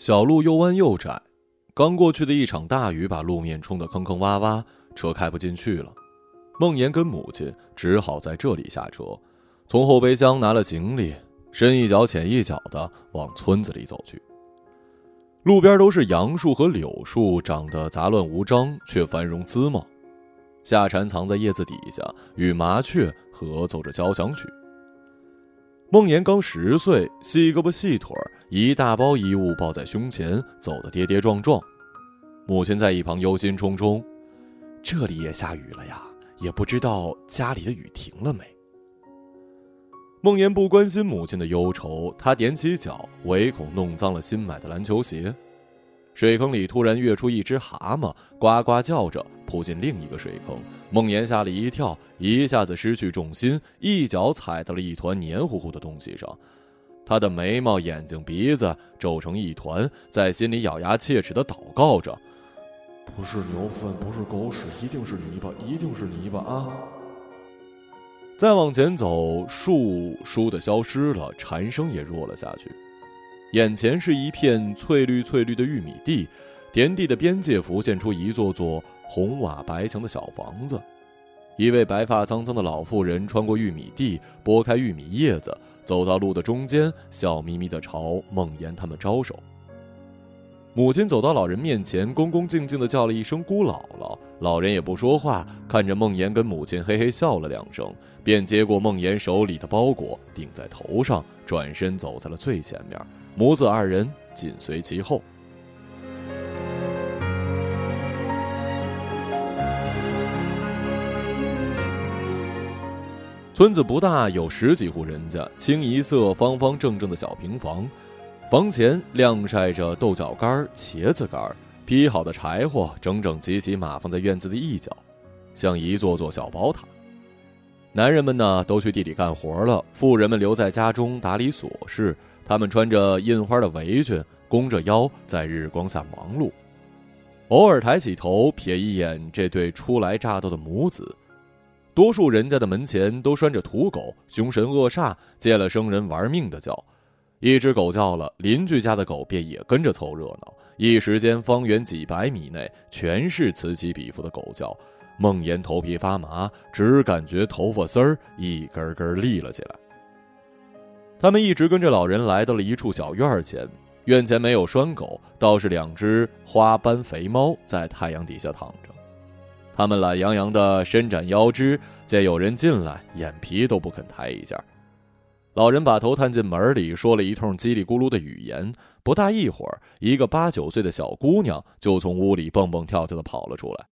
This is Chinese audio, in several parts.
小路又弯又窄，刚过去的一场大雨把路面冲得坑坑洼洼，车开不进去了。孟岩跟母亲只好在这里下车，从后备箱拿了行李，深一脚浅一脚的往村子里走去。路边都是杨树和柳树，长得杂乱无章，却繁荣滋茂。夏蝉藏在叶子底下，与麻雀合奏着交响曲。孟岩刚十岁，细胳膊细腿儿，一大包衣物抱在胸前，走得跌跌撞撞。母亲在一旁忧心忡忡：“这里也下雨了呀。”也不知道家里的雨停了没。孟岩不关心母亲的忧愁，他踮起脚，唯恐弄脏了新买的篮球鞋。水坑里突然跃出一只蛤蟆，呱呱叫着扑进另一个水坑。孟岩吓了一跳，一下子失去重心，一脚踩到了一团黏糊糊的东西上。他的眉毛、眼睛、鼻子皱成一团，在心里咬牙切齿的祷告着。不是牛粪，不是狗屎，一定是泥巴，一定是泥巴啊！再往前走，树倏地消失了，蝉声也弱了下去。眼前是一片翠绿翠绿的玉米地，田地的边界浮现出一座座红瓦白墙的小房子。一位白发苍苍的老妇人穿过玉米地，拨开玉米叶子，走到路的中间，笑眯眯地朝梦妍他们招手。母亲走到老人面前，恭恭敬敬地叫了一声“姑姥姥”。老人也不说话，看着梦妍跟母亲嘿嘿笑了两声，便接过梦妍手里的包裹，顶在头上，转身走在了最前面，母子二人紧随其后。村子不大，有十几户人家，清一色方方正正的小平房。房前晾晒着豆角干、茄子干，劈好的柴火整整齐齐码放在院子的一角，像一座座小宝塔。男人们呢，都去地里干活了；妇人们留在家中打理琐事。他们穿着印花的围裙，弓着腰，在日光下忙碌。偶尔抬起头瞥一眼这对初来乍到的母子。多数人家的门前都拴着土狗，凶神恶煞，见了生人玩命的叫。一只狗叫了，邻居家的狗便也跟着凑热闹。一时间，方圆几百米内全是此起彼伏的狗叫。孟岩头皮发麻，只感觉头发丝儿一根根立了起来。他们一直跟着老人来到了一处小院前，院前没有拴狗，倒是两只花斑肥猫在太阳底下躺着。他们懒洋洋地伸展腰肢，见有人进来，眼皮都不肯抬一下。老人把头探进门里，说了一通叽里咕噜的语言。不大一会儿，一个八九岁的小姑娘就从屋里蹦蹦跳跳的跑了出来，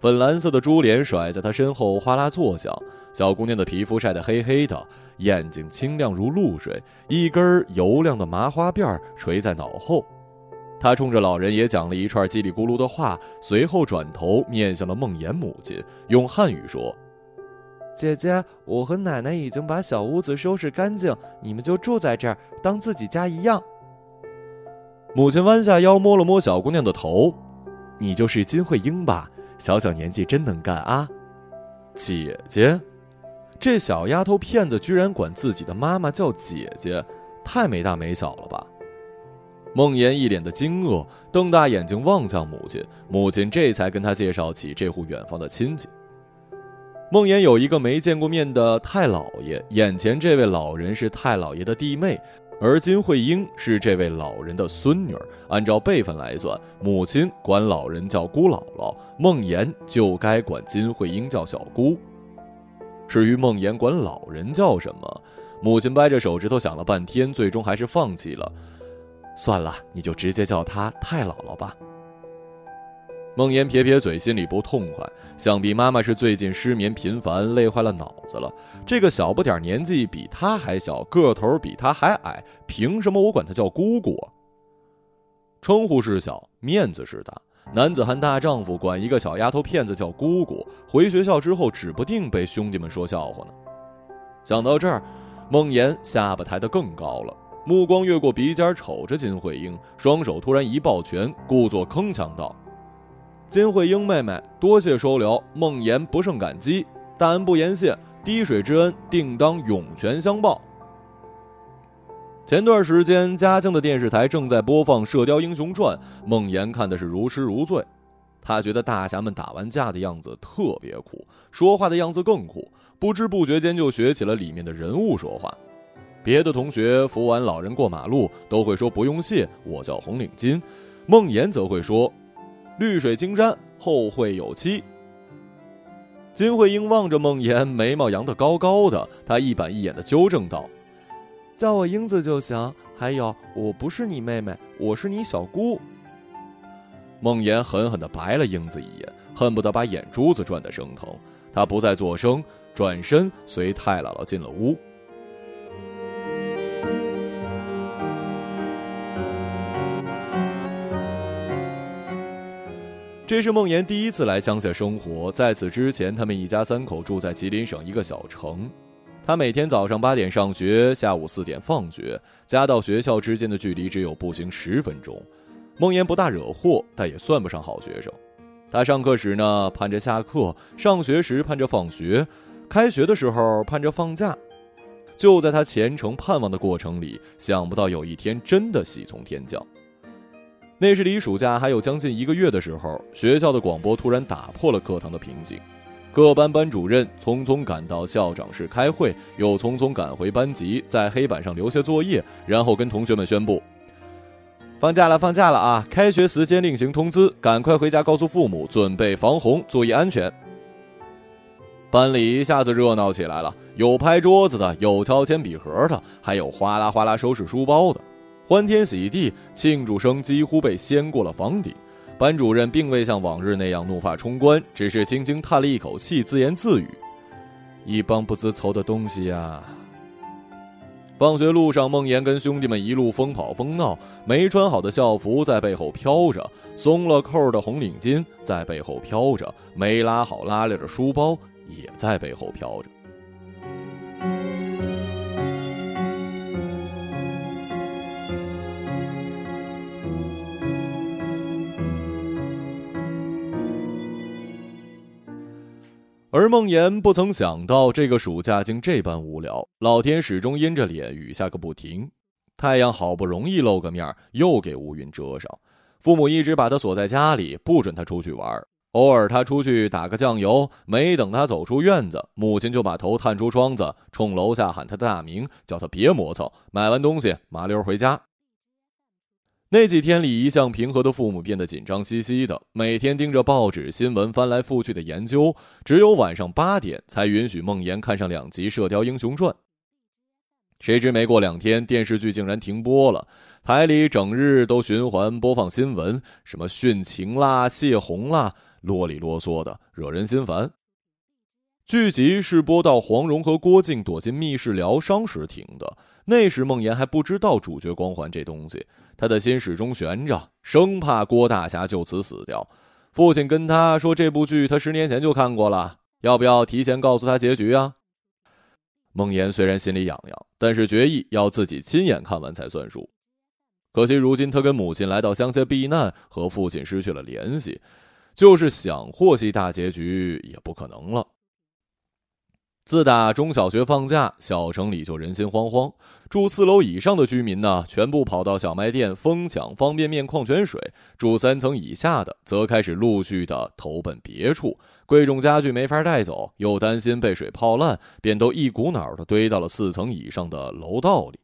粉蓝色的珠帘甩在她身后哗啦作响。小姑娘的皮肤晒得黑黑的，眼睛清亮如露水，一根油亮的麻花辫垂在脑后。她冲着老人也讲了一串叽里咕噜的话，随后转头面向了梦妍母亲，用汉语说。姐姐，我和奶奶已经把小屋子收拾干净，你们就住在这儿，当自己家一样。母亲弯下腰摸了摸小姑娘的头：“你就是金慧英吧？小小年纪真能干啊！”姐姐，这小丫头片子居然管自己的妈妈叫姐姐，太没大没小了吧？孟岩一脸的惊愕，瞪大眼睛望向母亲，母亲这才跟他介绍起这户远方的亲戚。孟岩有一个没见过面的太姥爷，眼前这位老人是太姥爷的弟妹，而金慧英是这位老人的孙女。按照辈分来算，母亲管老人叫姑姥姥，孟岩就该管金慧英叫小姑。至于孟岩管老人叫什么，母亲掰着手指头想了半天，最终还是放弃了。算了，你就直接叫她太姥姥吧。孟岩撇撇嘴，心里不痛快。想必妈妈是最近失眠频繁，累坏了脑子了。这个小不点年纪比她还小，个头比她还矮，凭什么我管她叫姑姑？称呼是小，面子是大。男子汉大丈夫，管一个小丫头片子叫姑姑，回学校之后指不定被兄弟们说笑话呢。想到这儿，孟岩下巴抬得更高了，目光越过鼻尖，瞅着金慧英，双手突然一抱拳，故作铿锵道。金慧英妹妹，多谢收留，孟岩不胜感激，大恩不言谢，滴水之恩定当涌泉相报。前段时间，家乡的电视台正在播放《射雕英雄传》，孟岩看的是如痴如醉。他觉得大侠们打完架的样子特别酷，说话的样子更酷，不知不觉间就学起了里面的人物说话。别的同学扶完老人过马路都会说“不用谢，我叫红领巾”，孟岩则会说“绿水青山后会有期”。金慧英望着孟岩，眉毛扬得高高的，她一板一眼地纠正道。叫我英子就行。还有，我不是你妹妹，我是你小姑。孟岩狠狠地白了英子一眼，恨不得把眼珠子转得生疼。他不再作声，转身随太姥姥进了屋。这是孟岩第一次来乡下生活，在此之前，他们一家三口住在吉林省一个小城。他每天早上八点上学，下午四点放学，家到学校之间的距离只有步行十分钟。孟岩不大惹祸，但也算不上好学生。他上课时呢盼着下课，上学时盼着放学，开学的时候盼着放假。就在他虔诚盼望的过程里，想不到有一天真的喜从天降。那是离暑假还有将近一个月的时候，学校的广播突然打破了课堂的平静。各班班主任匆匆赶到校长室开会，又匆匆赶回班级，在黑板上留下作业，然后跟同学们宣布：“放假了，放假了啊！开学时间另行通知，赶快回家告诉父母，准备防洪，注意安全。”班里一下子热闹起来了，有拍桌子的，有敲铅笔盒的，还有哗啦哗啦收拾书包的，欢天喜地，庆祝声几乎被掀过了房顶。班主任并未像往日那样怒发冲冠，只是轻轻叹了一口气，自言自语：“一帮不知愁的东西呀。”放学路上，孟岩跟兄弟们一路疯跑疯闹，没穿好的校服在背后飘着，松了扣的红领巾在背后飘着，没拉好拉链的书包也在背后飘着。而孟岩不曾想到，这个暑假竟这般无聊。老天始终阴着脸，雨下个不停。太阳好不容易露个面，又给乌云遮上。父母一直把他锁在家里，不准他出去玩。偶尔他出去打个酱油，没等他走出院子，母亲就把头探出窗子，冲楼下喊他的大名，叫他别磨蹭。买完东西，麻溜回家。那几天里，一向平和的父母变得紧张兮兮的，每天盯着报纸新闻翻来覆去的研究。只有晚上八点才允许孟岩看上两集《射雕英雄传》。谁知没过两天，电视剧竟然停播了，台里整日都循环播放新闻，什么殉情啦、泄洪啦，啰里啰嗦的，惹人心烦。剧集是播到黄蓉和郭靖躲进密室疗伤时停的。那时孟岩还不知道主角光环这东西，他的心始终悬着，生怕郭大侠就此死掉。父亲跟他说：“这部剧他十年前就看过了，要不要提前告诉他结局啊？”孟岩虽然心里痒痒，但是决意要自己亲眼看完才算数。可惜如今他跟母亲来到乡下避难，和父亲失去了联系，就是想获悉大结局也不可能了。自打中小学放假，小城里就人心惶惶。住四楼以上的居民呢，全部跑到小卖店疯抢方便面、矿泉水；住三层以下的，则开始陆续的投奔别处。贵重家具没法带走，又担心被水泡烂，便都一股脑的堆到了四层以上的楼道里。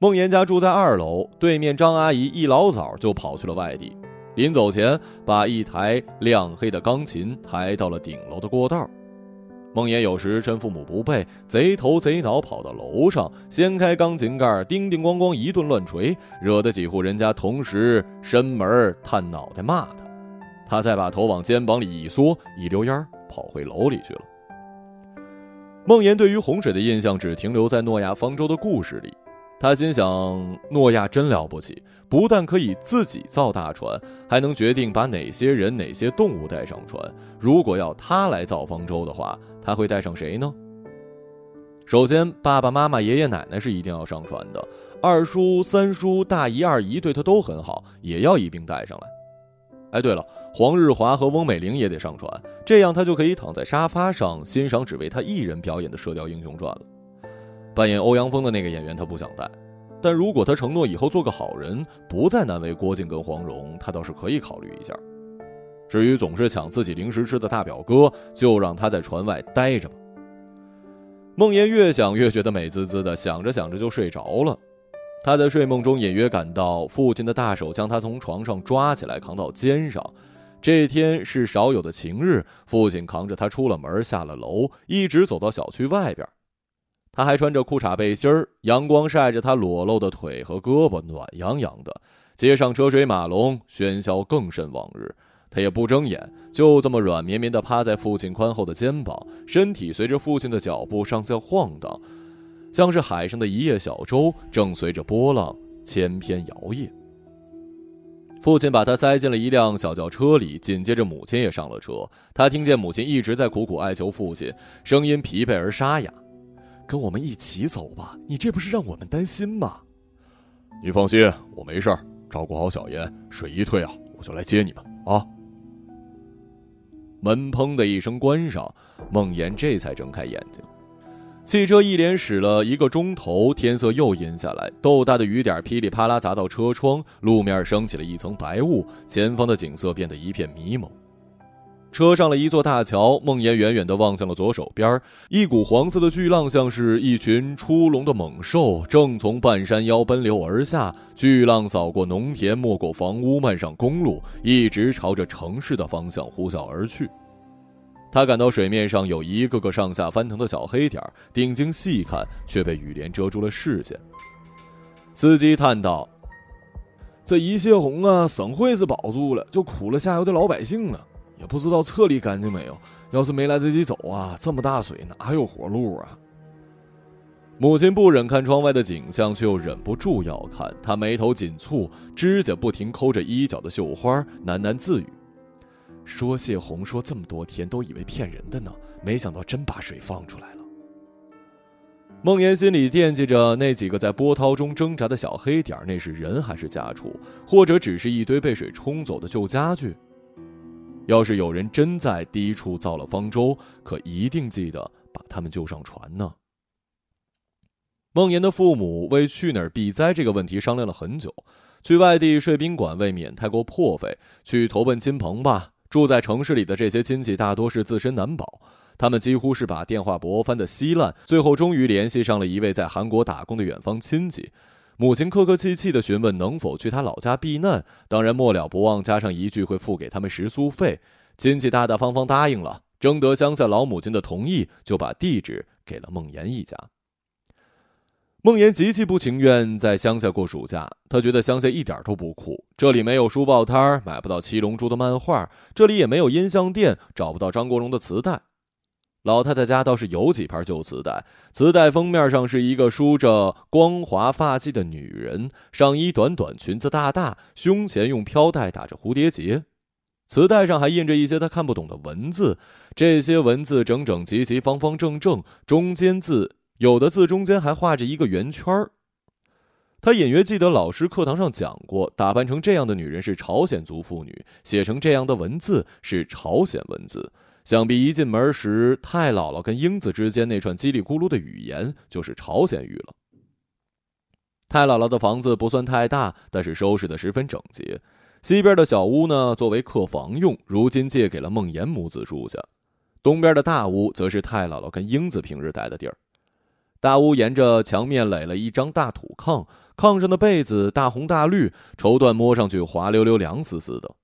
孟岩家住在二楼，对面张阿姨一老早就跑去了外地，临走前把一台亮黑的钢琴抬到了顶楼的过道。梦岩有时趁父母不备，贼头贼脑跑到楼上，掀开钢琴盖，叮叮咣咣一顿乱锤，惹得几户人家同时伸门探脑袋骂他。他再把头往肩膀里一缩，一溜烟跑回楼里去了。梦岩对于洪水的印象只停留在诺亚方舟的故事里。他心想：诺亚真了不起，不但可以自己造大船，还能决定把哪些人、哪些动物带上船。如果要他来造方舟的话，他会带上谁呢？首先，爸爸妈妈、爷爷奶奶是一定要上船的。二叔、三叔、大姨、二姨对他都很好，也要一并带上来。哎，对了，黄日华和翁美玲也得上船，这样他就可以躺在沙发上欣赏只为他一人表演的《射雕英雄传》了。扮演欧阳锋的那个演员，他不想带。但如果他承诺以后做个好人，不再难为郭靖跟黄蓉，他倒是可以考虑一下。至于总是抢自己零食吃的大表哥，就让他在船外待着吧。孟言越想越觉得美滋滋的，想着想着就睡着了。他在睡梦中隐约感到父亲的大手将他从床上抓起来，扛到肩上。这天是少有的晴日，父亲扛着他出了门，下了楼，一直走到小区外边。他还穿着裤衩背心儿，阳光晒着他裸露的腿和胳膊，暖洋洋的。街上车水马龙，喧嚣更甚往日。他也不睁眼，就这么软绵绵地趴在父亲宽厚的肩膀，身体随着父亲的脚步上下晃荡，像是海上的一叶小舟，正随着波浪千篇摇曳。父亲把他塞进了一辆小轿车里，紧接着母亲也上了车。他听见母亲一直在苦苦哀求父亲，声音疲惫而沙哑：“跟我们一起走吧，你这不是让我们担心吗？”“你放心，我没事儿，照顾好小妍，水一退啊，我就来接你们啊。”门砰的一声关上，孟岩这才睁开眼睛。汽车一连驶了一个钟头，天色又阴下来，豆大的雨点噼里啪啦砸到车窗，路面升起了一层白雾，前方的景色变得一片迷蒙。车上了一座大桥，孟岩远远地望向了左手边，一股黄色的巨浪像是一群出笼的猛兽，正从半山腰奔流而下。巨浪扫过农田，没过房屋，漫上公路，一直朝着城市的方向呼啸而去。他感到水面上有一个个上下翻腾的小黑点，定睛细看，却被雨帘遮住了视线。司机叹道：“这一泄洪啊，省会是保住了，就苦了下游的老百姓了。也不知道撤离干净没有。要是没来得及走啊，这么大水哪有活路啊？”母亲不忍看窗外的景象，却又忍不住要看。她眉头紧蹙，指甲不停抠着衣角的绣花，喃喃自语：“说泄洪，说这么多天，都以为骗人的呢，没想到真把水放出来了。”孟岩心里惦记着那几个在波涛中挣扎的小黑点，那是人还是家畜，或者只是一堆被水冲走的旧家具？要是有人真在低处造了方舟，可一定记得把他们救上船呢。孟岩的父母为去哪儿避灾这个问题商量了很久。去外地睡宾馆未免太过破费，去投奔亲朋吧。住在城市里的这些亲戚大多是自身难保，他们几乎是把电话簿翻得稀烂。最后终于联系上了一位在韩国打工的远方亲戚，母亲客客气气地询问能否去他老家避难，当然末了不忘加上一句会付给他们食宿费。亲戚大大方方答应了，征得乡下老母亲的同意，就把地址给了孟岩一家。孟岩极其不情愿在乡下过暑假，他觉得乡下一点都不酷。这里没有书报摊，买不到七龙珠的漫画；这里也没有音像店，找不到张国荣的磁带。老太太家倒是有几盘旧磁带，磁带封面上是一个梳着光滑发髻的女人，上衣短短，裙子大大，胸前用飘带打着蝴蝶结。磁带上还印着一些他看不懂的文字，这些文字整整齐齐、方方正正，中间字。有的字中间还画着一个圆圈儿。他隐约记得老师课堂上讲过，打扮成这样的女人是朝鲜族妇女，写成这样的文字是朝鲜文字。想必一进门时，太姥姥跟英子之间那串叽里咕噜的语言就是朝鲜语了。太姥姥的房子不算太大，但是收拾的十分整洁。西边的小屋呢，作为客房用，如今借给了孟岩母子住下。东边的大屋则是太姥姥跟英子平日待的地儿。大屋沿着墙面垒了一张大土炕，炕上的被子大红大绿，绸缎摸上去滑溜溜、凉丝丝的。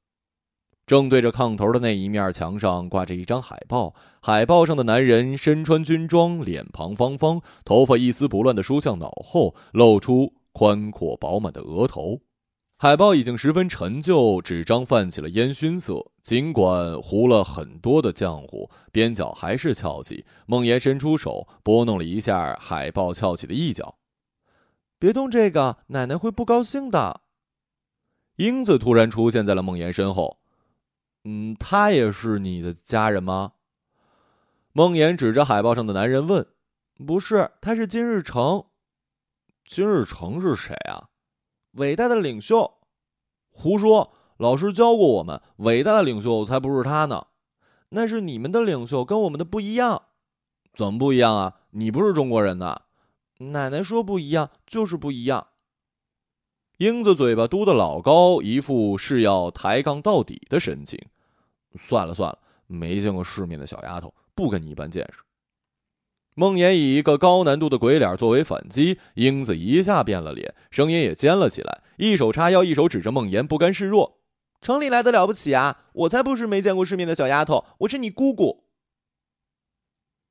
正对着炕头的那一面墙上挂着一张海报，海报上的男人身穿军装，脸庞方方，头发一丝不乱的梳向脑后，露出宽阔饱满的额头。海报已经十分陈旧，纸张泛起了烟熏色。尽管糊了很多的浆糊，边角还是翘起。孟岩伸出手拨弄了一下海报翘起的一角，别动这个，奶奶会不高兴的。英子突然出现在了孟岩身后。嗯，他也是你的家人吗？孟岩指着海报上的男人问。不是，他是金日成。金日成是谁啊？伟大的领袖，胡说！老师教过我们，伟大的领袖才不是他呢。那是你们的领袖，跟我们的不一样。怎么不一样啊？你不是中国人呐？奶奶说不一样，就是不一样。英子嘴巴嘟得老高，一副是要抬杠到底的神情。算了算了，没见过世面的小丫头，不跟你一般见识。梦妍以一个高难度的鬼脸作为反击，英子一下变了脸，声音也尖了起来，一手叉腰，一手指着梦妍，不甘示弱：“城里来的了不起啊？我才不是没见过世面的小丫头，我是你姑姑。”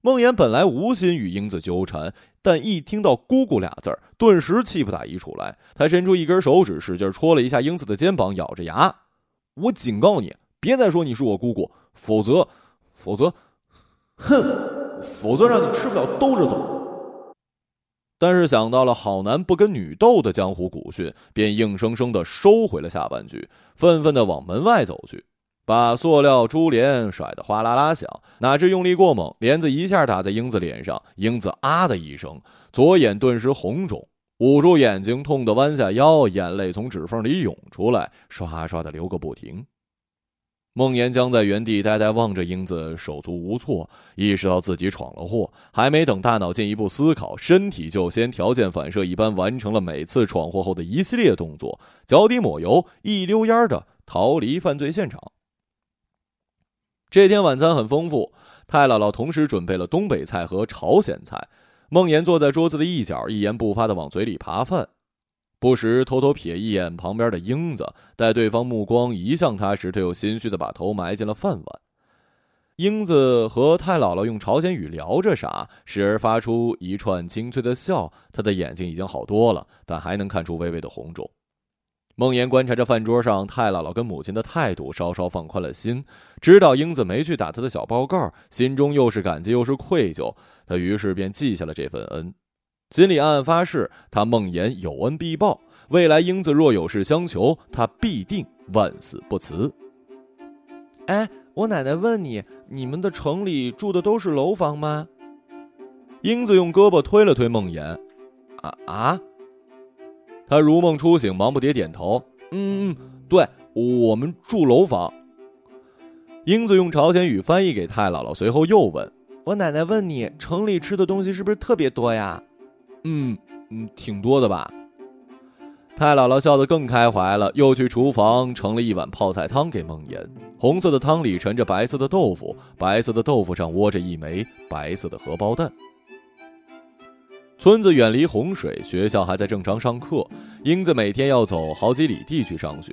梦妍本来无心与英子纠缠，但一听到“姑姑”俩字儿，顿时气不打一处来。他伸出一根手指，使劲戳了一下英子的肩膀，咬着牙：“我警告你，别再说你是我姑姑，否则，否则，哼，否则让你吃不了兜着走。”但是想到了好男不跟女斗的江湖古训，便硬生生的收回了下半句，愤愤的往门外走去。把塑料珠帘甩得哗啦啦响，哪知用力过猛，帘子一下打在英子脸上，英子啊的一声，左眼顿时红肿，捂住眼睛，痛得弯下腰，眼泪从指缝里涌出来，刷刷的流个不停。孟岩僵在原地，呆呆望着英子，手足无措，意识到自己闯了祸，还没等大脑进一步思考，身体就先条件反射一般完成了每次闯祸后的一系列动作，脚底抹油，一溜烟的逃离犯罪现场。这天晚餐很丰富，太姥姥同时准备了东北菜和朝鲜菜。孟岩坐在桌子的一角，一言不发的往嘴里扒饭，不时偷偷瞥一眼旁边的英子。待对方目光移向他时，他又心虚的把头埋进了饭碗。英子和太姥姥用朝鲜语聊着啥，时而发出一串清脆的笑。他的眼睛已经好多了，但还能看出微微的红肿。孟岩观察着饭桌上太姥姥跟母亲的态度，稍稍放宽了心。知道英子没去打他的小报告，心中又是感激又是愧疚。他于是便记下了这份恩，心里暗暗发誓：他孟岩有恩必报。未来英子若有事相求，他必定万死不辞。哎，我奶奶问你，你们的城里住的都是楼房吗？英子用胳膊推了推孟岩。啊啊！他如梦初醒，忙不迭点头：“嗯，对，我们住楼房。”英子用朝鲜语翻译给太姥姥，随后又问：“我奶奶问你，城里吃的东西是不是特别多呀？”“嗯嗯，挺多的吧。”太姥姥笑得更开怀了，又去厨房盛了一碗泡菜汤给梦妍。红色的汤里盛着白色的豆腐，白色的豆腐上窝着一枚白色的荷包蛋。村子远离洪水，学校还在正常上课。英子每天要走好几里地去上学，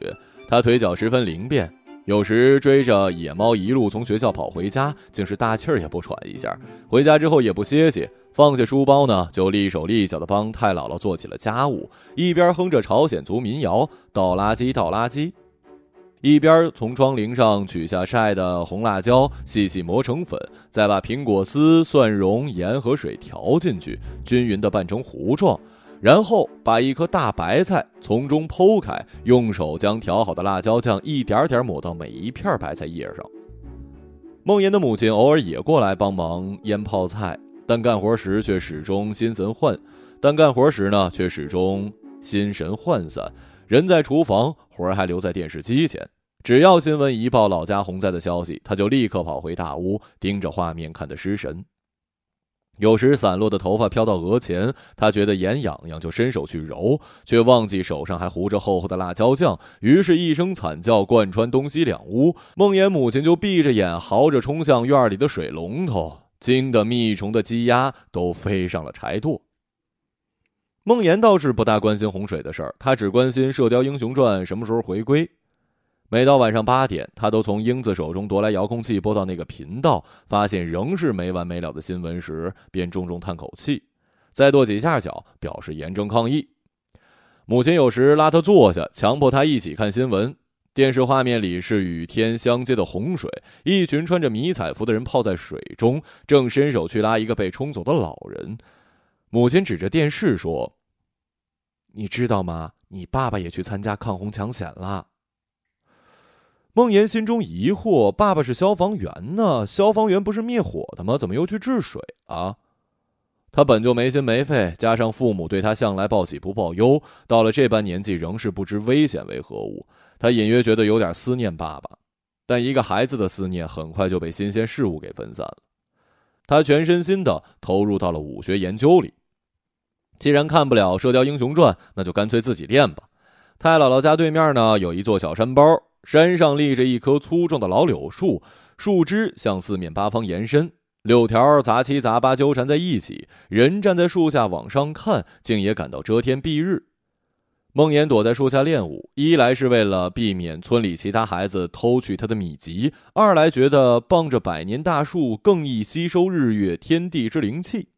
她腿脚十分灵便，有时追着野猫一路从学校跑回家，竟是大气儿也不喘一下。回家之后也不歇歇，放下书包呢，就利手利脚的帮太姥姥做起了家务，一边哼着朝鲜族民谣，倒垃圾，倒垃圾。一边从窗棂上取下晒的红辣椒，细细磨成粉，再把苹果丝、蒜蓉、盐和水调进去，均匀地拌成糊状，然后把一颗大白菜从中剖开，用手将调好的辣椒酱一点点抹到每一片白菜叶上。孟岩的母亲偶尔也过来帮忙腌泡菜，但干活时却始终心神涣，但干活时呢却始终心神涣散。人在厨房，魂儿还留在电视机前。只要新闻一报老家洪灾的消息，他就立刻跑回大屋，盯着画面看得失神。有时散落的头发飘到额前，他觉得眼痒痒，就伸手去揉，却忘记手上还糊着厚厚的辣椒酱。于是，一声惨叫贯穿东西两屋。孟岩母亲就闭着眼，嚎着冲向院里的水龙头，惊得蜜虫的鸡鸭都飞上了柴垛。孟岩倒是不大关心洪水的事儿，他只关心《射雕英雄传》什么时候回归。每到晚上八点，他都从英子手中夺来遥控器，拨到那个频道，发现仍是没完没了的新闻时，便重重叹口气，再跺几下脚，表示严正抗议。母亲有时拉他坐下，强迫他一起看新闻。电视画面里是与天相接的洪水，一群穿着迷彩服的人泡在水中，正伸手去拉一个被冲走的老人。母亲指着电视说。你知道吗？你爸爸也去参加抗洪抢险了。孟岩心中疑惑：爸爸是消防员呢，消防员不是灭火的吗？怎么又去治水啊？他本就没心没肺，加上父母对他向来报喜不报忧，到了这般年纪仍是不知危险为何物，他隐约觉得有点思念爸爸。但一个孩子的思念很快就被新鲜事物给分散了，他全身心的投入到了武学研究里。既然看不了《射雕英雄传》，那就干脆自己练吧。太姥姥家对面呢有一座小山包，山上立着一棵粗壮的老柳树，树枝向四面八方延伸，柳条杂七杂八纠缠在一起。人站在树下往上看，竟也感到遮天蔽日。梦妍躲在树下练武，一来是为了避免村里其他孩子偷去他的米籍，二来觉得傍着百年大树更易吸收日月天地之灵气。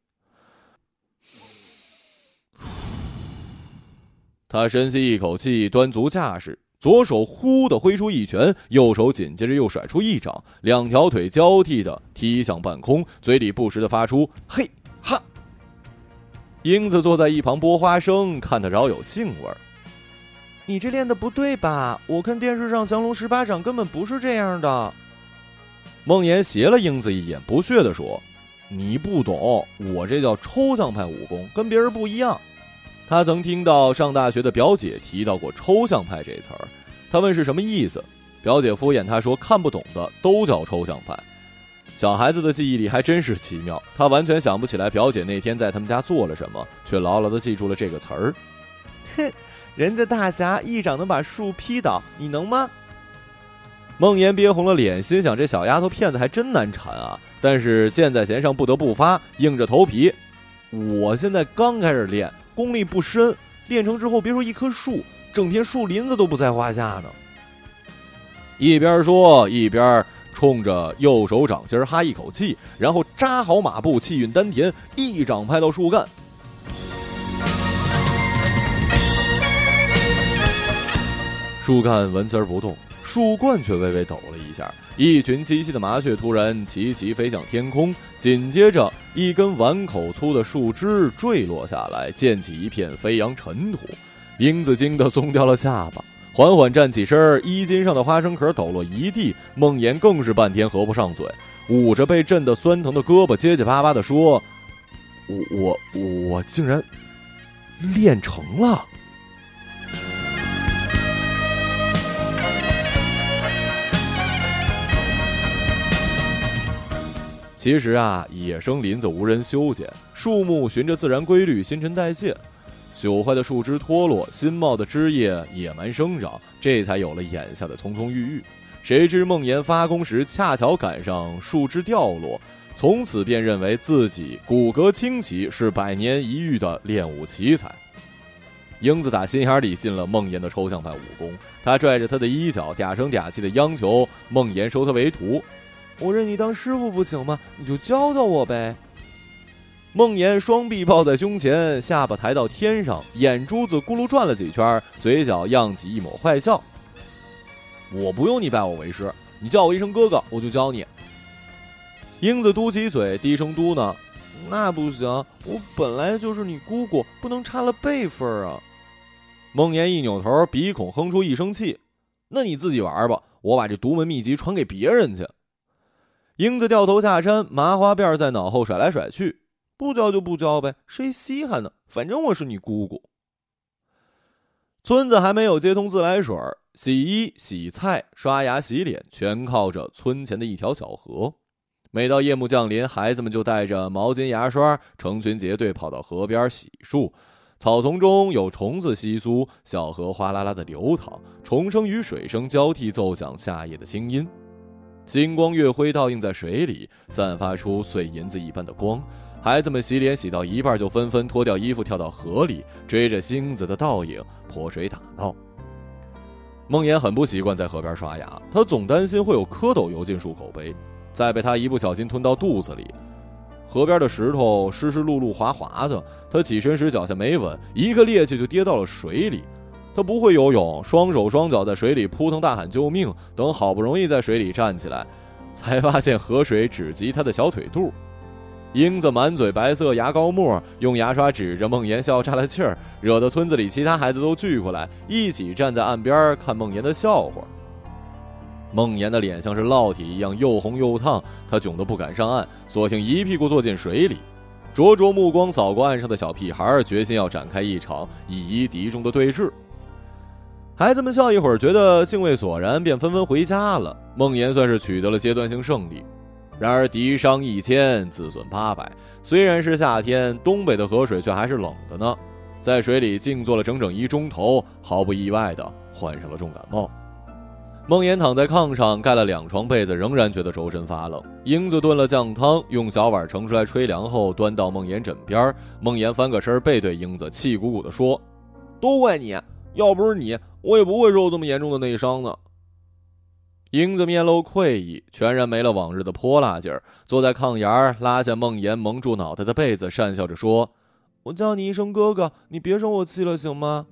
他深吸一口气，端足架势，左手忽地挥出一拳，右手紧接着又甩出一掌，两条腿交替的踢向半空，嘴里不时的发出“嘿哈”。英子坐在一旁剥花生，看得饶有兴味儿。你这练的不对吧？我看电视上降龙十八掌根本不是这样的。梦岩斜了英子一眼，不屑地说：“你不懂，我这叫抽象派武功，跟别人不一样。”他曾听到上大学的表姐提到过“抽象派”这词儿，他问是什么意思，表姐敷衍他说：“看不懂的都叫抽象派。”小孩子的记忆力还真是奇妙，他完全想不起来表姐那天在他们家做了什么，却牢牢地记住了这个词儿。哼，人家大侠一掌能把树劈倒，你能吗？孟岩憋红了脸，心想这小丫头片子还真难缠啊！但是箭在弦上不得不发，硬着头皮。我现在刚开始练。功力不深，练成之后，别说一棵树，整片树林子都不在话下呢。一边说，一边冲着右手掌心哈一口气，然后扎好马步，气运丹田，一掌拍到树干。树干纹丝不动，树冠却微微抖了一下。一群栖息的麻雀突然齐齐飞向天空，紧接着一根碗口粗的树枝坠落下来，溅起一片飞扬尘土。英子惊得松掉了下巴，缓缓站起身，衣襟上的花生壳抖落一地。梦妍更是半天合不上嘴，捂着被震得酸疼的胳膊，结结巴巴地说：“我我我竟然练成了。”其实啊，野生林子无人修剪，树木循着自然规律新陈代谢，朽坏的树枝脱落，新茂的枝叶野蛮生长，这才有了眼下的葱葱郁郁。谁知梦妍发功时恰巧赶上树枝掉落，从此便认为自己骨骼清奇，是百年一遇的练武奇才。英子打心眼里信了梦妍的抽象派武功，他拽着他的衣角，嗲声嗲气的央求梦妍收他为徒。我认你当师傅不行吗？你就教教我呗。孟岩双臂抱在胸前，下巴抬到天上，眼珠子咕噜转了几圈，嘴角漾起一抹坏笑。我不用你拜我为师，你叫我一声哥哥，我就教你。英子嘟起嘴，低声嘟囔：“那不行，我本来就是你姑姑，不能差了辈分啊。”孟岩一扭头，鼻孔哼出一声气：“那你自己玩吧，我把这独门秘籍传给别人去。”英子掉头下山，麻花辫在脑后甩来甩去。不教就不教呗，谁稀罕呢？反正我是你姑姑。村子还没有接通自来水，洗衣、洗菜、刷牙、洗脸，全靠着村前的一条小河。每到夜幕降临，孩子们就带着毛巾、牙刷，成群结队跑到河边洗漱。草丛中有虫子窸窣，小河哗啦啦的流淌，虫声与水声交替奏响夏夜的清音。金光月辉倒映在水里，散发出碎银子一般的光。孩子们洗脸洗到一半，就纷纷脱掉衣服跳到河里，追着星子的倒影泼水打闹。梦妍很不习惯在河边刷牙，他总担心会有蝌蚪游进漱口杯，再被他一不小心吞到肚子里。河边的石头湿湿漉漉、滑滑的，他起身时脚下没稳，一个趔趄就跌到了水里。他不会游泳，双手双脚在水里扑腾大喊救命。等好不容易在水里站起来，才发现河水只及他的小腿肚。英子满嘴白色牙膏沫，用牙刷指着梦妍笑岔了气儿，惹得村子里其他孩子都聚过来，一起站在岸边看梦妍的笑话。梦妍的脸像是烙铁一样又红又烫，她窘得不敢上岸，索性一屁股坐进水里，灼灼目光扫过岸上的小屁孩，决心要展开一场以一敌众的对峙。孩子们笑一会儿，觉得兴味索然，便纷纷回家了。孟岩算是取得了阶段性胜利。然而敌伤一千，自损八百。虽然是夏天，东北的河水却还是冷的呢。在水里静坐了整整一钟头，毫不意外的患上了重感冒。孟岩躺在炕上盖了两床被子，仍然觉得周身发冷。英子炖了酱汤，用小碗盛出来吹凉后，端到孟岩枕边。孟岩翻个身，背对英子，气鼓鼓地说：“都怪你，要不是你，我也不会受这么严重的内伤呢。”英子面露愧意，全然没了往日的泼辣劲儿，坐在炕沿儿拉下孟岩蒙住脑袋的被子，讪笑着说：“我叫你一声哥哥，你别生我气了，行吗？”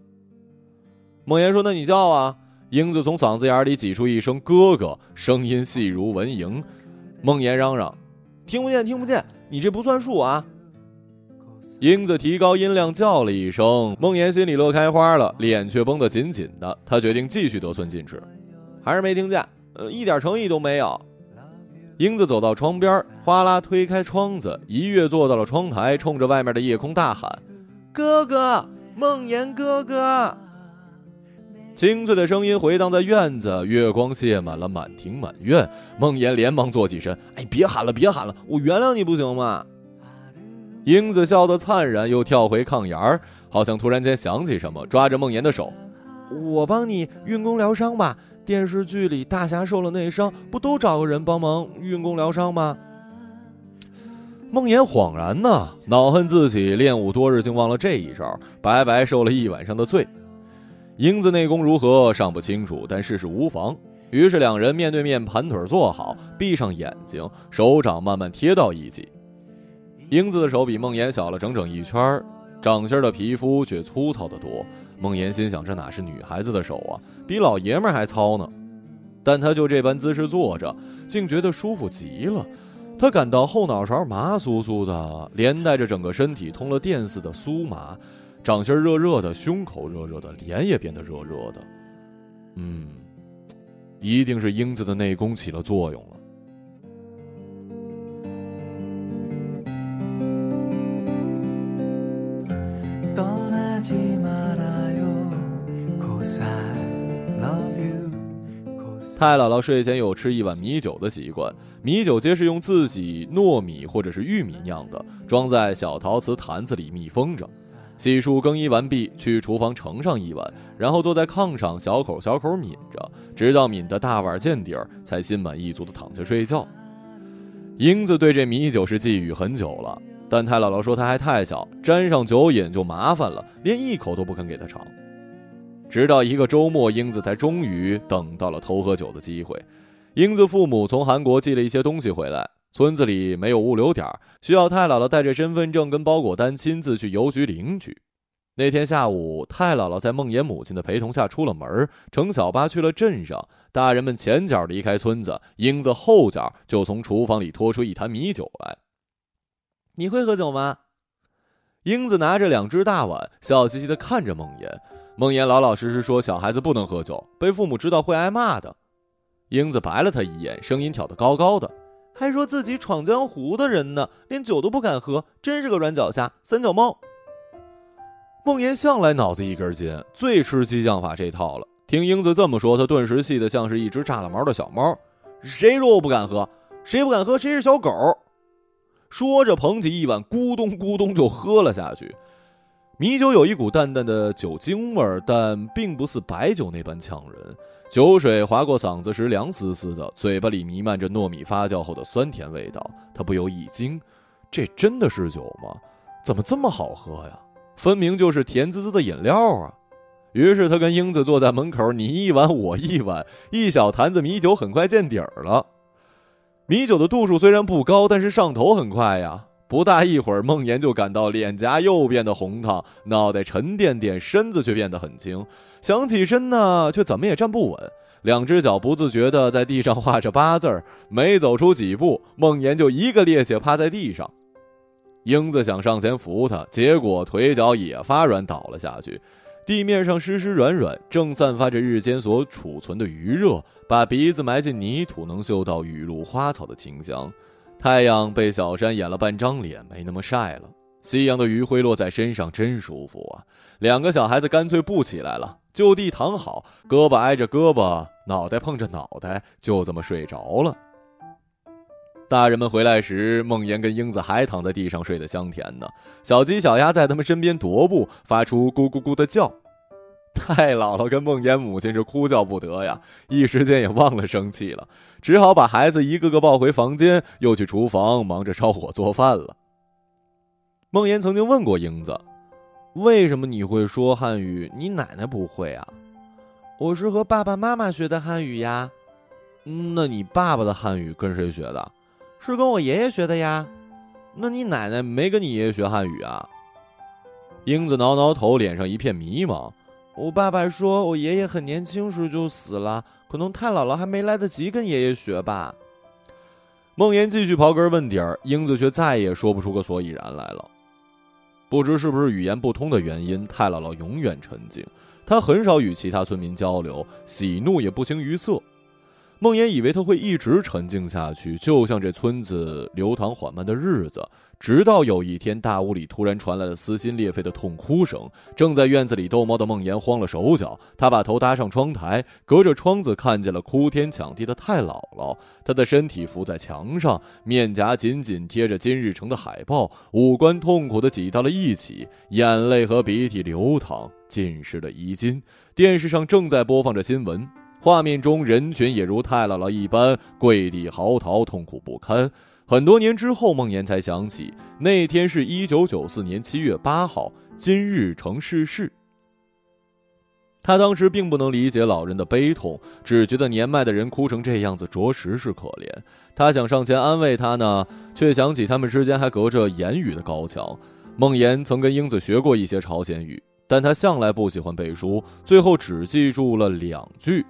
孟岩说：“那你叫啊。”英子从嗓子眼里挤出一声“哥哥”，声音细如蚊蝇。孟岩嚷嚷：“听不见，听不见！你这不算数啊！”英子提高音量叫了一声，孟岩心里乐开花了，脸却绷得紧紧的。她决定继续得寸进尺，还是没听见，呃，一点诚意都没有。英子走到窗边，哗啦推开窗子，一跃坐到了窗台，冲着外面的夜空大喊：“哥哥，孟岩哥哥！”清脆的声音回荡在院子，月光泻满了满庭满院。孟岩连忙坐起身：“哎，别喊了，别喊了，我原谅你不行吗？”英子笑得灿然，又跳回炕沿儿，好像突然间想起什么，抓着梦妍的手：“我帮你运功疗伤吧。电视剧里大侠受了内伤，不都找个人帮忙运功疗伤吗？”梦妍恍然呢，恼恨自己练武多日，竟忘了这一招，白白受了一晚上的罪。英子内功如何尚不清楚，但试试无妨。于是两人面对面盘腿坐好，闭上眼睛，手掌慢慢贴到一起。英子的手比孟岩小了整整一圈，掌心的皮肤却粗糙得多。孟岩心想：这哪是女孩子的手啊，比老爷们还糙呢。但他就这般姿势坐着，竟觉得舒服极了。他感到后脑勺麻酥酥的，连带着整个身体通了电似的酥麻。掌心热热的，胸口热热的，脸也变得热热的。嗯，一定是英子的内功起了作用了。太姥姥睡前有吃一碗米酒的习惯，米酒皆是用自己糯米或者是玉米酿的，装在小陶瓷坛子里密封着。洗漱更衣完毕，去厨房盛上一碗，然后坐在炕上小口小口抿着，直到抿得大碗见底儿，才心满意足地躺下睡觉。英子对这米酒是觊觎很久了，但太姥姥说她还太小，沾上酒瘾就麻烦了，连一口都不肯给她尝。直到一个周末，英子才终于等到了偷喝酒的机会。英子父母从韩国寄了一些东西回来。村子里没有物流点，需要太姥姥带着身份证跟包裹单亲自去邮局领取。那天下午，太姥姥在梦妍母亲的陪同下出了门，乘小巴去了镇上。大人们前脚离开村子，英子后脚就从厨房里拖出一坛米酒来。你会喝酒吗？英子拿着两只大碗，笑嘻嘻地看着孟岩。孟岩老老实实说：“小孩子不能喝酒，被父母知道会挨骂的。”英子白了他一眼，声音挑得高高的。还说自己闯江湖的人呢，连酒都不敢喝，真是个软脚虾、三脚猫。孟岩向来脑子一根筋，最吃激将法这套了。听英子这么说，他顿时气得像是一只炸了毛的小猫。谁说我不敢喝？谁不敢喝？谁是小狗？说着，捧起一碗，咕咚咕咚就喝了下去。米酒有一股淡淡的酒精味儿，但并不似白酒那般呛人。酒水划过嗓子时凉丝丝的，嘴巴里弥漫着糯米发酵后的酸甜味道，他不由一惊：这真的是酒吗？怎么这么好喝呀？分明就是甜滋滋的饮料啊！于是他跟英子坐在门口，你一碗我一碗，一小坛子米酒很快见底儿了。米酒的度数虽然不高，但是上头很快呀。不大一会儿，孟岩就感到脸颊又变得红烫，脑袋沉甸甸，身子却变得很轻。想起身呢，却怎么也站不稳，两只脚不自觉地在地上画着八字儿。没走出几步，孟岩就一个趔趄趴在地上。英子想上前扶他，结果腿脚也发软，倒了下去。地面上湿湿软软，正散发着日间所储存的余热，把鼻子埋进泥土，能嗅到雨露花草的清香。太阳被小山掩了半张脸，没那么晒了。夕阳的余晖落在身上，真舒服啊！两个小孩子干脆不起来了，就地躺好，胳膊挨着胳膊，脑袋碰着脑袋，就这么睡着了。大人们回来时，梦妍跟英子还躺在地上睡得香甜呢。小鸡、小鸭在他们身边踱步，发出咕咕咕的叫。太姥姥跟梦妍母亲是哭笑不得呀，一时间也忘了生气了，只好把孩子一个个抱回房间，又去厨房忙着烧火做饭了。梦妍曾经问过英子：“为什么你会说汉语？你奶奶不会啊？”“我是和爸爸妈妈学的汉语呀。”“那你爸爸的汉语跟谁学的？”是跟我爷爷学的呀，那你奶奶没跟你爷爷学汉语啊？英子挠挠头，脸上一片迷茫。我爸爸说我爷爷很年轻时就死了，可能太姥姥还没来得及跟爷爷学吧。梦妍继续刨根问底儿，英子却再也说不出个所以然来了。不知是不是语言不通的原因，太姥姥永远沉静，她很少与其他村民交流，喜怒也不形于色。梦妍以为他会一直沉静下去，就像这村子流淌缓慢的日子。直到有一天，大屋里突然传来了撕心裂肺的痛哭声。正在院子里逗猫的梦妍慌了手脚，她把头搭上窗台，隔着窗子看见了哭天抢地的太姥姥。她的身体伏在墙上，面颊紧紧贴着金日成的海报，五官痛苦地挤到了一起，眼泪和鼻涕流淌，浸湿了衣襟。电视上正在播放着新闻。画面中，人群也如太姥姥一般跪地嚎啕，痛苦不堪。很多年之后，梦妍才想起那天是一九九四年七月八号，金日成逝世。他当时并不能理解老人的悲痛，只觉得年迈的人哭成这样子，着实是可怜。他想上前安慰他呢，却想起他们之间还隔着言语的高墙。梦妍曾跟英子学过一些朝鲜语，但他向来不喜欢背书，最后只记住了两句。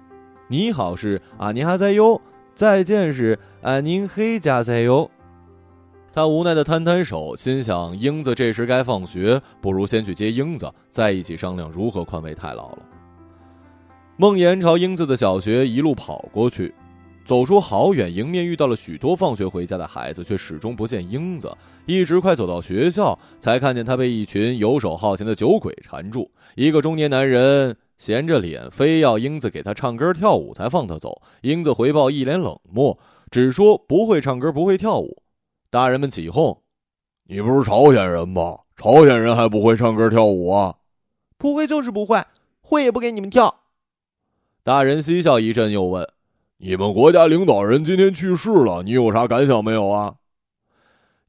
你好是啊，你还在哟。再见是啊，您黑加在哟。他无奈的摊摊手，心想英子这时该放学，不如先去接英子，再一起商量如何宽慰太姥姥。孟岩朝英子的小学一路跑过去，走出好远，迎面遇到了许多放学回家的孩子，却始终不见英子。一直快走到学校，才看见他被一群游手好闲的酒鬼缠住，一个中年男人。闲着脸，非要英子给他唱歌跳舞才放他走。英子回报一脸冷漠，只说不会唱歌，不会跳舞。大人们起哄：“你不是朝鲜人吗？朝鲜人还不会唱歌跳舞啊？不会就是不会，会也不给你们跳。”大人嬉笑一阵，又问：“你们国家领导人今天去世了，你有啥感想没有啊？”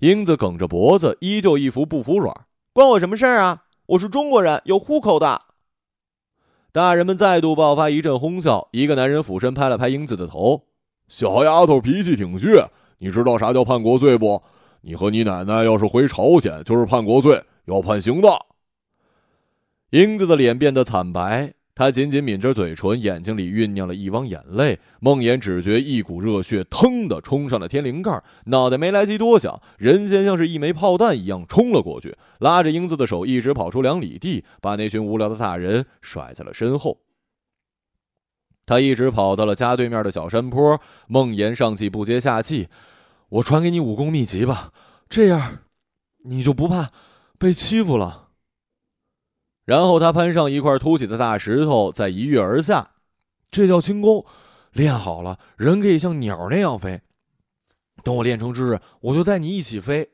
英子梗着脖子，依旧一副不服软：“关我什么事儿啊？我是中国人，有户口的。”大人们再度爆发一阵哄笑。一个男人俯身拍了拍英子的头：“小丫头脾气挺倔，你知道啥叫叛国罪不？你和你奶奶要是回朝鲜，就是叛国罪，要判刑的。”英子的脸变得惨白。他紧紧抿着嘴唇，眼睛里酝酿了一汪眼泪。梦魇只觉一股热血腾的冲上了天灵盖，脑袋没来及多想，人先像是一枚炮弹一样冲了过去，拉着英子的手一直跑出两里地，把那群无聊的大人甩在了身后。他一直跑到了家对面的小山坡。梦魇上气不接下气：“我传给你武功秘籍吧，这样你就不怕被欺负了。”然后他攀上一块凸起的大石头，再一跃而下，这叫轻功。练好了，人可以像鸟那样飞。等我练成之日，我就带你一起飞。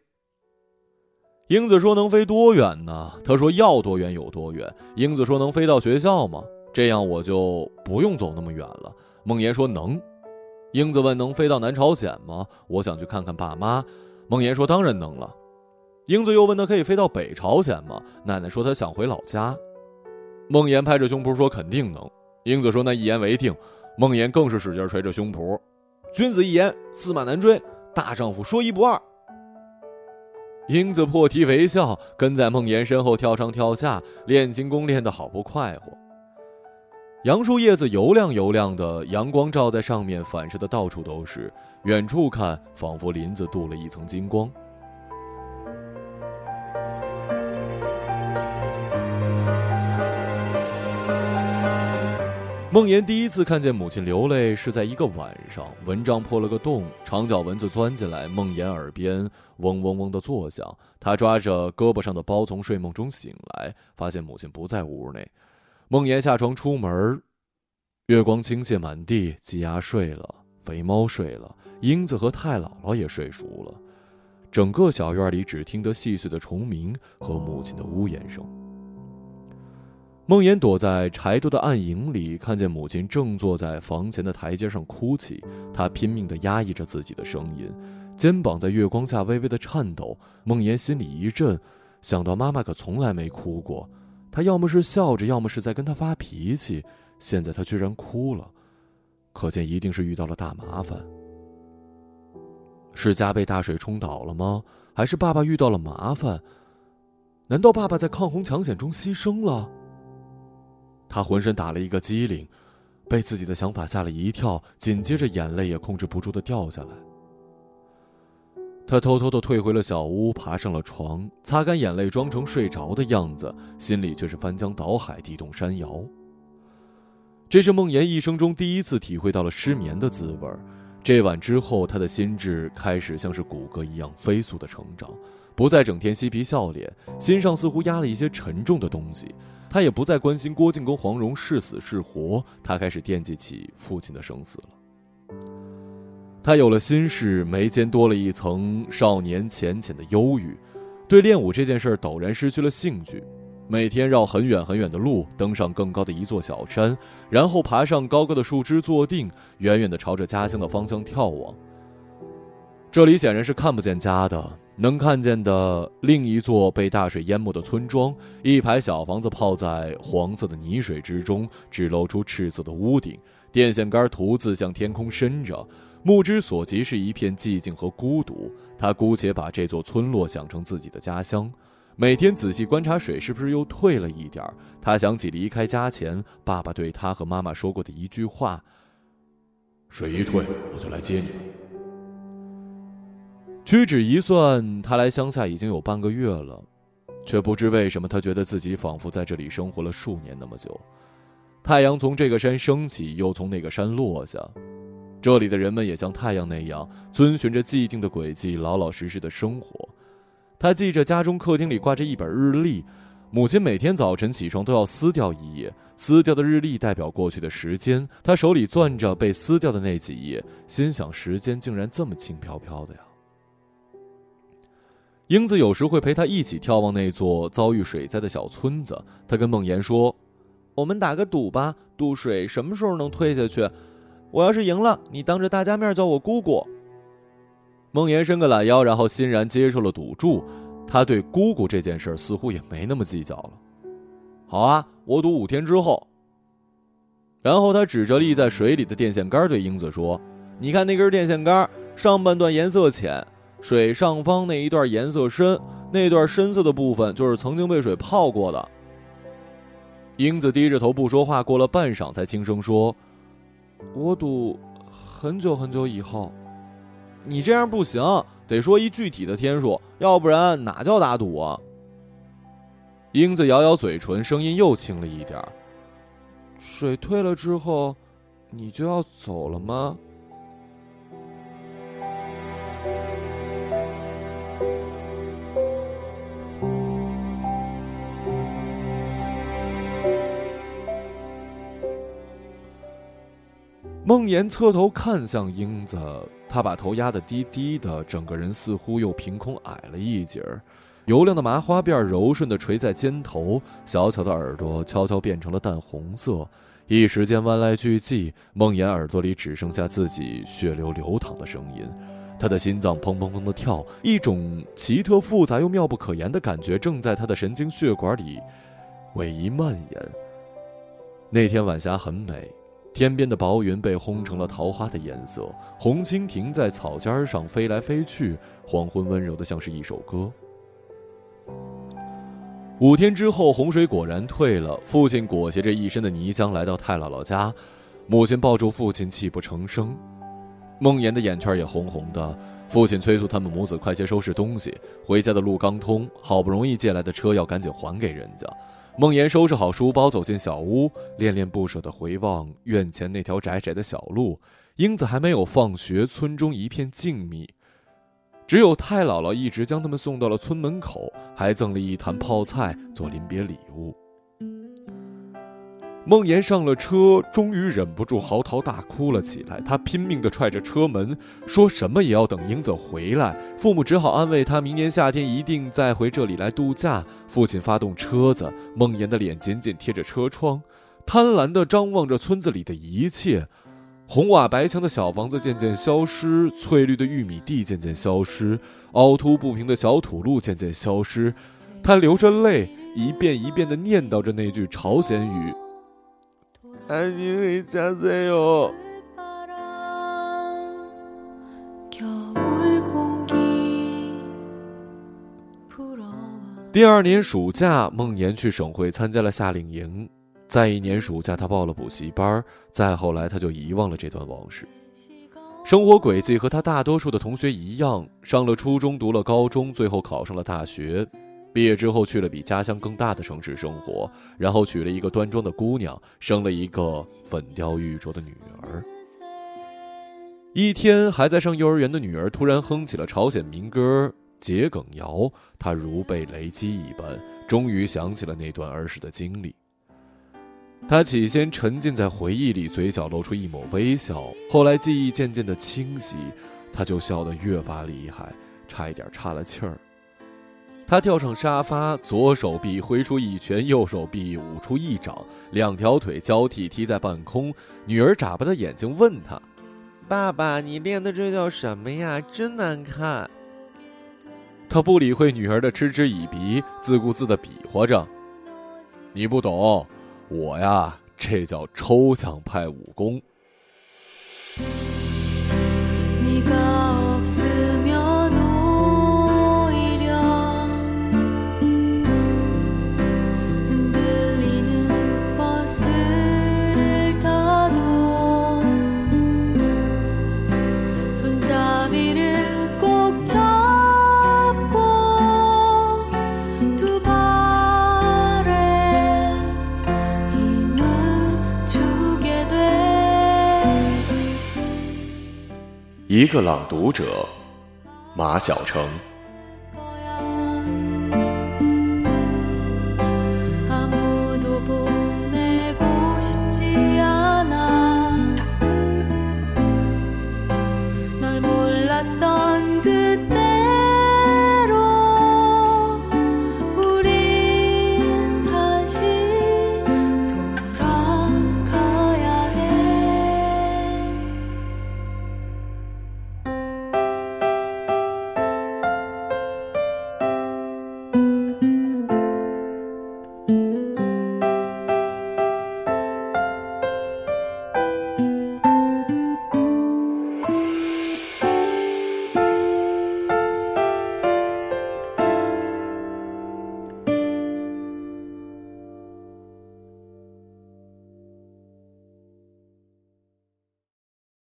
英子说：“能飞多远呢？”他说：“要多远有多远。”英子说：“能飞到学校吗？这样我就不用走那么远了。”孟岩说：“能。”英子问：“能飞到南朝鲜吗？”我想去看看爸妈。孟岩说：“当然能了。”英子又问他可以飞到北朝鲜吗？奶奶说他想回老家。孟岩拍着胸脯说肯定能。英子说那一言为定。孟岩更是使劲捶着胸脯，君子一言，驷马难追，大丈夫说一不二。英子破涕为笑，跟在孟岩身后跳上跳下，练轻功练得好不快活。杨树叶子油亮油亮的，阳光照在上面，反射的到处都是。远处看，仿佛林子镀了一层金光。梦妍第一次看见母亲流泪是在一个晚上，蚊帐破了个洞，长脚蚊子钻进来，梦妍耳边嗡嗡嗡的作响。她抓着胳膊上的包从睡梦中醒来，发现母亲不在屋内。梦妍下床出门，月光倾泻满地，鸡鸭睡了，肥猫睡了，英子和太姥姥也睡熟了，整个小院里只听得细碎的虫鸣和母亲的呜咽声。梦妍躲在柴垛的暗影里，看见母亲正坐在房前的台阶上哭泣。她拼命地压抑着自己的声音，肩膀在月光下微微的颤抖。梦妍心里一震，想到妈妈可从来没哭过，她要么是笑着，要么是在跟她发脾气。现在她居然哭了，可见一定是遇到了大麻烦。是家被大水冲倒了吗？还是爸爸遇到了麻烦？难道爸爸在抗洪抢险中牺牲了？他浑身打了一个激灵，被自己的想法吓了一跳，紧接着眼泪也控制不住的掉下来。他偷偷的退回了小屋，爬上了床，擦干眼泪，装成睡着的样子，心里却是翻江倒海，地动山摇。这是梦妍一生中第一次体会到了失眠的滋味这晚之后，他的心智开始像是骨骼一样飞速的成长，不再整天嬉皮笑脸，心上似乎压了一些沉重的东西。他也不再关心郭靖跟黄蓉是死是活，他开始惦记起父亲的生死了。他有了心事，眉间多了一层少年浅浅的忧郁，对练武这件事陡然失去了兴趣。每天绕很远很远的路，登上更高的一座小山，然后爬上高高的树枝坐定，远远的朝着家乡的方向眺望。这里显然是看不见家的。能看见的另一座被大水淹没的村庄，一排小房子泡在黄色的泥水之中，只露出赤色的屋顶，电线杆独自向天空伸着，目之所及是一片寂静和孤独。他姑且把这座村落想成自己的家乡，每天仔细观察水是不是又退了一点儿他想起离开家前爸爸对他和妈妈说过的一句话：“水一退，我就来接你。”屈指一算，他来乡下已经有半个月了，却不知为什么，他觉得自己仿佛在这里生活了数年那么久。太阳从这个山升起，又从那个山落下，这里的人们也像太阳那样，遵循着既定的轨迹，老老实实的生活。他记着家中客厅里挂着一本日历，母亲每天早晨起床都要撕掉一页，撕掉的日历代表过去的时间。他手里攥着被撕掉的那几页，心想：时间竟然这么轻飘飘的呀。英子有时会陪他一起眺望那座遭遇水灾的小村子。他跟梦妍说：“我们打个赌吧，赌水什么时候能退下去。我要是赢了，你当着大家面叫我姑姑。”梦妍伸个懒腰，然后欣然接受了赌注。他对姑姑这件事似乎也没那么计较了。好啊，我赌五天之后。然后他指着立在水里的电线杆对英子说：“你看那根电线杆，上半段颜色浅。”水上方那一段颜色深，那段深色的部分就是曾经被水泡过的。英子低着头不说话，过了半晌才轻声说：“我赌很久很久以后。你这样不行，得说一具体的天数，要不然哪叫打赌啊？”英子咬咬嘴唇，声音又轻了一点：“水退了之后，你就要走了吗？”梦妍侧头看向英子，她把头压得低低的，整个人似乎又凭空矮了一截儿。油亮的麻花辫柔顺地垂在肩头，小巧的耳朵悄悄变成了淡红色。一时间弯来俱寂，梦妍耳朵里只剩下自己血流流淌的声音。她的心脏砰砰砰地跳，一种奇特复杂又妙不可言的感觉正在她的神经血管里逶迤蔓延。那天晚霞很美。天边的薄云被烘成了桃花的颜色，红蜻蜓在草尖上飞来飞去，黄昏温柔的像是一首歌。五天之后，洪水果然退了，父亲裹挟着一身的泥浆来到太姥姥家，母亲抱住父亲泣不成声，梦妍的眼圈也红红的。父亲催促他们母子快些收拾东西，回家的路刚通，好不容易借来的车要赶紧还给人家。梦妍收拾好书包，走进小屋，恋恋不舍地回望院前那条窄窄的小路。英子还没有放学，村中一片静谧，只有太姥姥一直将他们送到了村门口，还赠了一坛泡菜做临别礼物。孟岩上了车，终于忍不住嚎啕大哭了起来。他拼命地踹着车门，说什么也要等英子回来。父母只好安慰他，明年夏天一定再回这里来度假。父亲发动车子，孟岩的脸紧紧贴着车窗，贪婪地张望着村子里的一切。红瓦白墙的小房子渐渐消失，翠绿的玉米地渐渐消失，凹凸不平的小土路渐渐消失。他流着泪，一遍一遍地念叨着那句朝鲜语。안녕히가세 요。 第二年暑假，孟岩去省会参加了夏令营。再一年暑假，他报了补习班。再后来，他就遗忘了这段往事。生活轨迹和他大多数的同学一样，上了初中，读了高中，最后考上了大学。 毕业之后去了比家乡更大的城市生活，然后娶了一个端庄的姑娘，生了一个粉雕玉琢的女儿。一天还在上幼儿园的女儿突然哼起了朝鲜民歌《桔梗谣》，她如被雷击一般，终于想起了那段儿时的经历。她起先沉浸在回忆里，嘴角露出一抹微笑，后来记忆渐渐的清晰，她就笑得越发厉害，差一点岔了气儿。他跳上沙发，左手臂挥出一拳，右手臂舞出一掌，两条腿交替踢在半空。女儿眨巴的眼睛问他：“爸爸，你练的这叫什么呀？真难看。”他不理会女儿的嗤之以鼻，自顾自的比划着：“你不懂，我呀，这叫抽象派武功。”一个朗读者，马晓成。